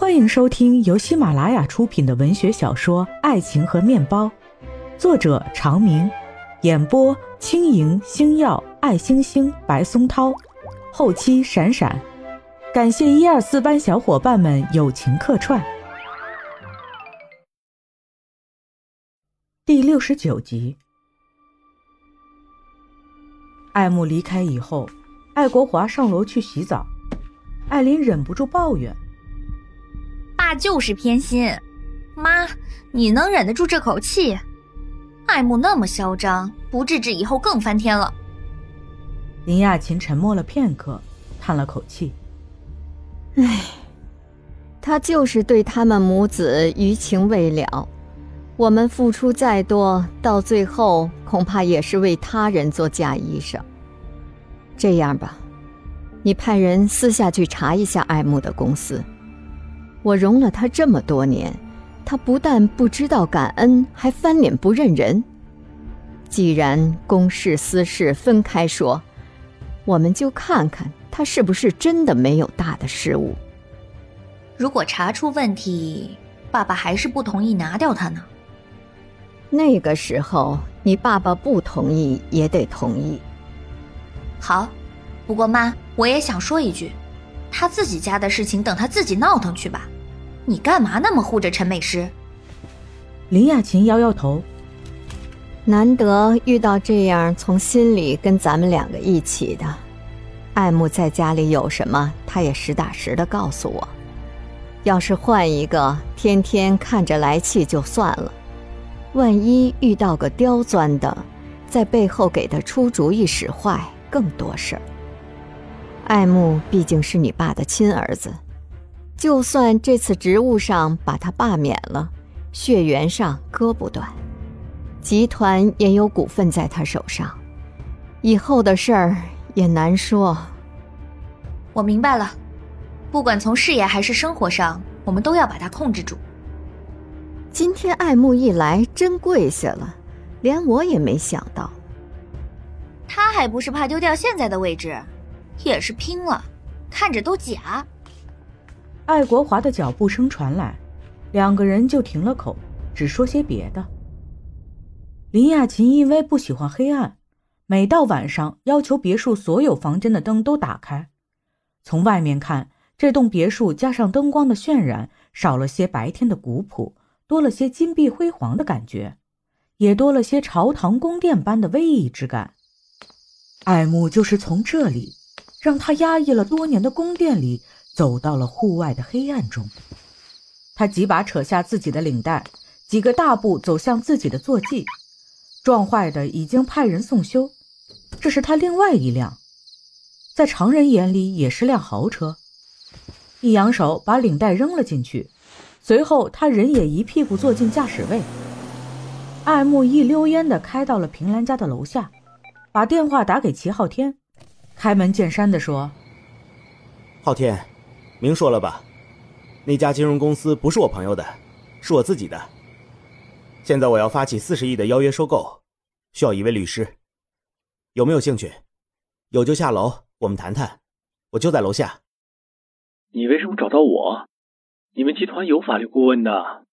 欢迎收听由喜马拉雅出品的文学小说《爱情和面包》，作者长明，演播轻盈、星耀、爱星星、白松涛，后期闪闪，感谢一二四班小伙伴们友情客串。第六十九集，爱慕离开以后，爱国华上楼去洗澡，艾琳忍不住抱怨。爸就是偏心，妈，你能忍得住这口气？爱慕那么嚣张，不治治以后更翻天了。林亚琴沉默了片刻，叹了口气：“唉，他就是对他们母子余情未了。我们付出再多，到最后恐怕也是为他人做嫁衣裳。这样吧，你派人私下去查一下爱慕的公司。”我容了他这么多年，他不但不知道感恩，还翻脸不认人。既然公事私事分开说，我们就看看他是不是真的没有大的失误。如果查出问题，爸爸还是不同意拿掉他呢？那个时候，你爸爸不同意也得同意。好，不过妈，我也想说一句。他自己家的事情，等他自己闹腾去吧。你干嘛那么护着陈美诗？林雅琴摇摇头。难得遇到这样从心里跟咱们两个一起的，爱慕在家里有什么，他也实打实的告诉我。要是换一个，天天看着来气就算了，万一遇到个刁钻的，在背后给他出主意使坏，更多事儿。爱慕毕竟是你爸的亲儿子，就算这次职务上把他罢免了，血缘上割不断，集团也有股份在他手上，以后的事儿也难说。我明白了，不管从事业还是生活上，我们都要把他控制住。今天爱慕一来，真跪下了，连我也没想到。他还不是怕丢掉现在的位置？也是拼了，看着都假。爱国华的脚步声传来，两个人就停了口，只说些别的。林雅琴因为不喜欢黑暗，每到晚上要求别墅所有房间的灯都打开。从外面看，这栋别墅加上灯光的渲染，少了些白天的古朴，多了些金碧辉煌的感觉，也多了些朝堂宫殿般的威仪之感。爱慕就是从这里。让他压抑了多年的宫殿里，走到了户外的黑暗中。他几把扯下自己的领带，几个大步走向自己的坐骑，撞坏的已经派人送修。这是他另外一辆，在常人眼里也是辆豪车。一扬手把领带扔了进去，随后他人也一屁股坐进驾驶位。爱慕一溜烟地开到了平兰家的楼下，把电话打给齐昊天。开门见山地说：“昊天，明说了吧，那家金融公司不是我朋友的，是我自己的。现在我要发起四十亿的邀约收购，需要一位律师，有没有兴趣？有就下楼，我们谈谈。我就在楼下。你为什么找到我？你们集团有法律顾问的。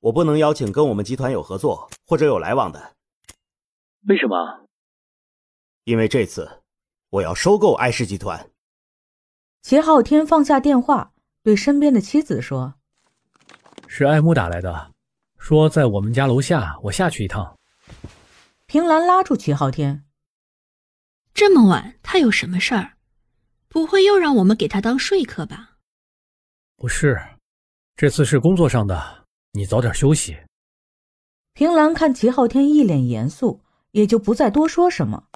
我不能邀请跟我们集团有合作或者有来往的。为什么？因为这次。”我要收购艾氏集团。齐昊天放下电话，对身边的妻子说：“是艾木打来的，说在我们家楼下，我下去一趟。”平兰拉住齐昊天：“这么晚，他有什么事儿？不会又让我们给他当说客吧？”“不是，这次是工作上的，你早点休息。”平兰看齐昊天一脸严肃，也就不再多说什么。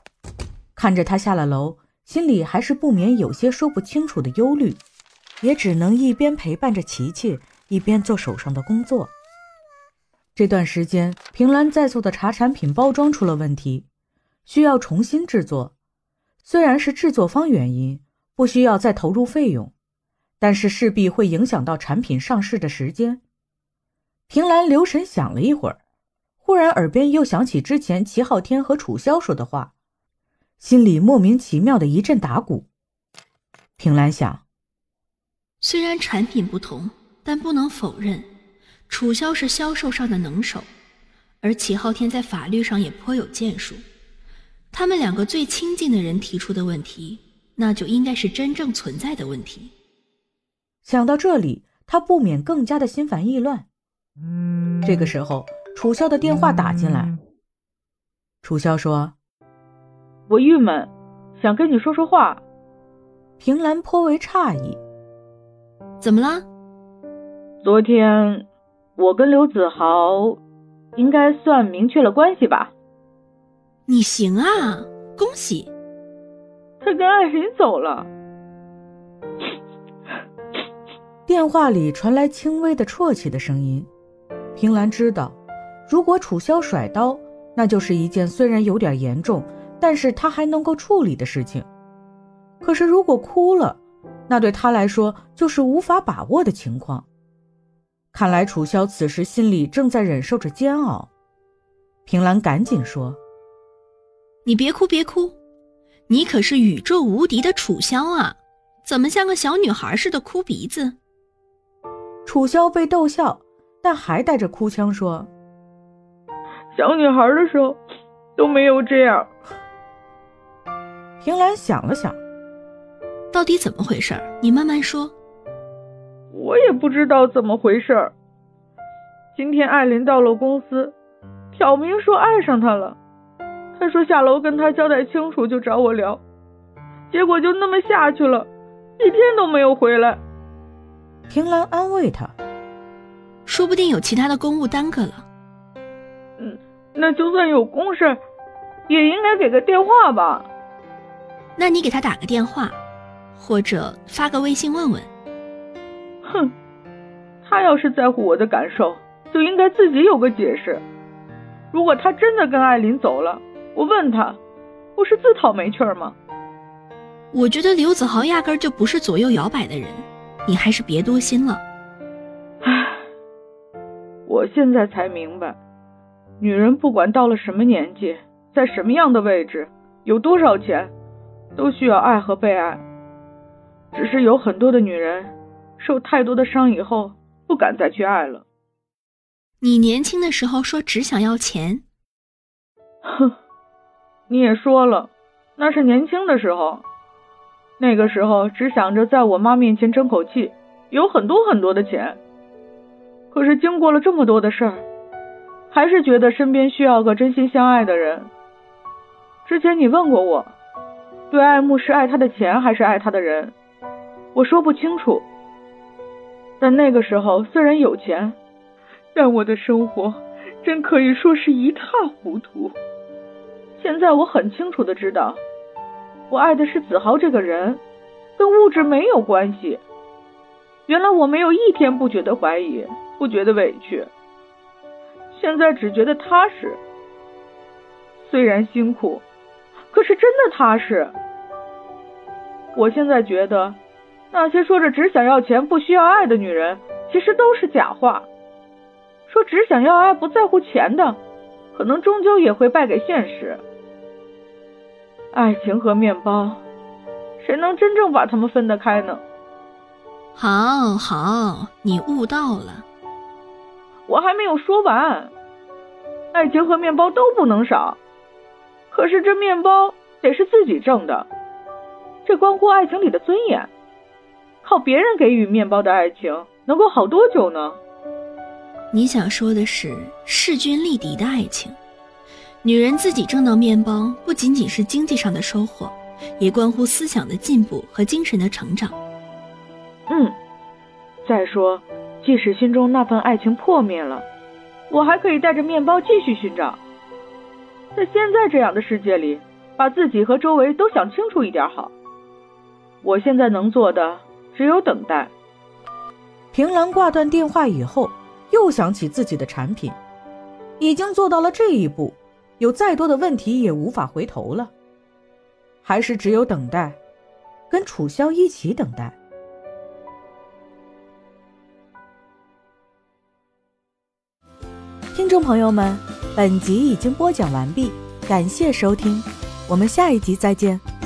看着他下了楼，心里还是不免有些说不清楚的忧虑，也只能一边陪伴着琪琪，一边做手上的工作。这段时间，平兰在做的茶产品包装出了问题，需要重新制作。虽然是制作方原因，不需要再投入费用，但是势必会影响到产品上市的时间。平兰留神想了一会儿，忽然耳边又响起之前齐昊天和楚萧说的话。心里莫名其妙的一阵打鼓。平兰想，虽然产品不同，但不能否认，楚萧是销售上的能手，而齐昊天在法律上也颇有建树。他们两个最亲近的人提出的问题，那就应该是真正存在的问题。想到这里，他不免更加的心烦意乱。这个时候，楚萧的电话打进来。楚萧说：“我郁闷，想跟你说说话。”平兰颇为诧异：“怎么了？”昨天，我跟刘子豪，应该算明确了关系吧？你行啊，恭喜！他跟艾琳走了。电话里传来轻微的啜泣的声音。平兰知道，如果楚萧甩刀，那就是一件虽然有点严重，但是他还能够处理的事情。可是如果哭了，那对他来说就是无法把握的情况。看来楚萧此时心里正在忍受着煎熬。平兰赶紧说：“你别哭，别哭，你可是宇宙无敌的楚萧啊，怎么像个小女孩似的哭鼻子？”楚萧被逗笑。但还带着哭腔说：“小女孩的时候都没有这样。”平兰想了想，到底怎么回事？你慢慢说。我也不知道怎么回事。今天艾琳到了公司，挑明说爱上他了。他说下楼跟他交代清楚就找我聊，结果就那么下去了，一天都没有回来。平兰安慰他。说不定有其他的公务耽搁了。嗯，那就算有公事，也应该给个电话吧。那你给他打个电话，或者发个微信问问。哼，他要是在乎我的感受，就应该自己有个解释。如果他真的跟艾琳走了，我问他，不是自讨没趣吗？我觉得刘子豪压根就不是左右摇摆的人，你还是别多心了。唉我现在才明白，女人不管到了什么年纪，在什么样的位置，有多少钱，都需要爱和被爱。只是有很多的女人受太多的伤以后，不敢再去爱了。你年轻的时候说只想要钱，哼，你也说了，那是年轻的时候，那个时候只想着在我妈面前争口气，有很多很多的钱。可是经过了这么多的事儿，还是觉得身边需要个真心相爱的人。之前你问过我，对爱慕是爱他的钱还是爱他的人，我说不清楚。但那个时候虽然有钱，但我的生活真可以说是一塌糊涂。现在我很清楚的知道，我爱的是子豪这个人，跟物质没有关系。原来我没有一天不觉得怀疑。不觉得委屈，现在只觉得踏实。虽然辛苦，可是真的踏实。我现在觉得，那些说着只想要钱不需要爱的女人，其实都是假话。说只想要爱不在乎钱的，可能终究也会败给现实。爱情和面包，谁能真正把它们分得开呢？好好，你悟到了。我还没有说完，爱情和面包都不能少，可是这面包得是自己挣的，这关乎爱情里的尊严。靠别人给予面包的爱情能够好多久呢？你想说的是势均力敌的爱情？女人自己挣到面包，不仅仅是经济上的收获，也关乎思想的进步和精神的成长。嗯，再说。即使心中那份爱情破灭了，我还可以带着面包继续寻找。在现在这样的世界里，把自己和周围都想清楚一点好。我现在能做的只有等待。平兰挂断电话以后，又想起自己的产品，已经做到了这一步，有再多的问题也无法回头了，还是只有等待，跟楚萧一起等待。听众朋友们，本集已经播讲完毕，感谢收听，我们下一集再见。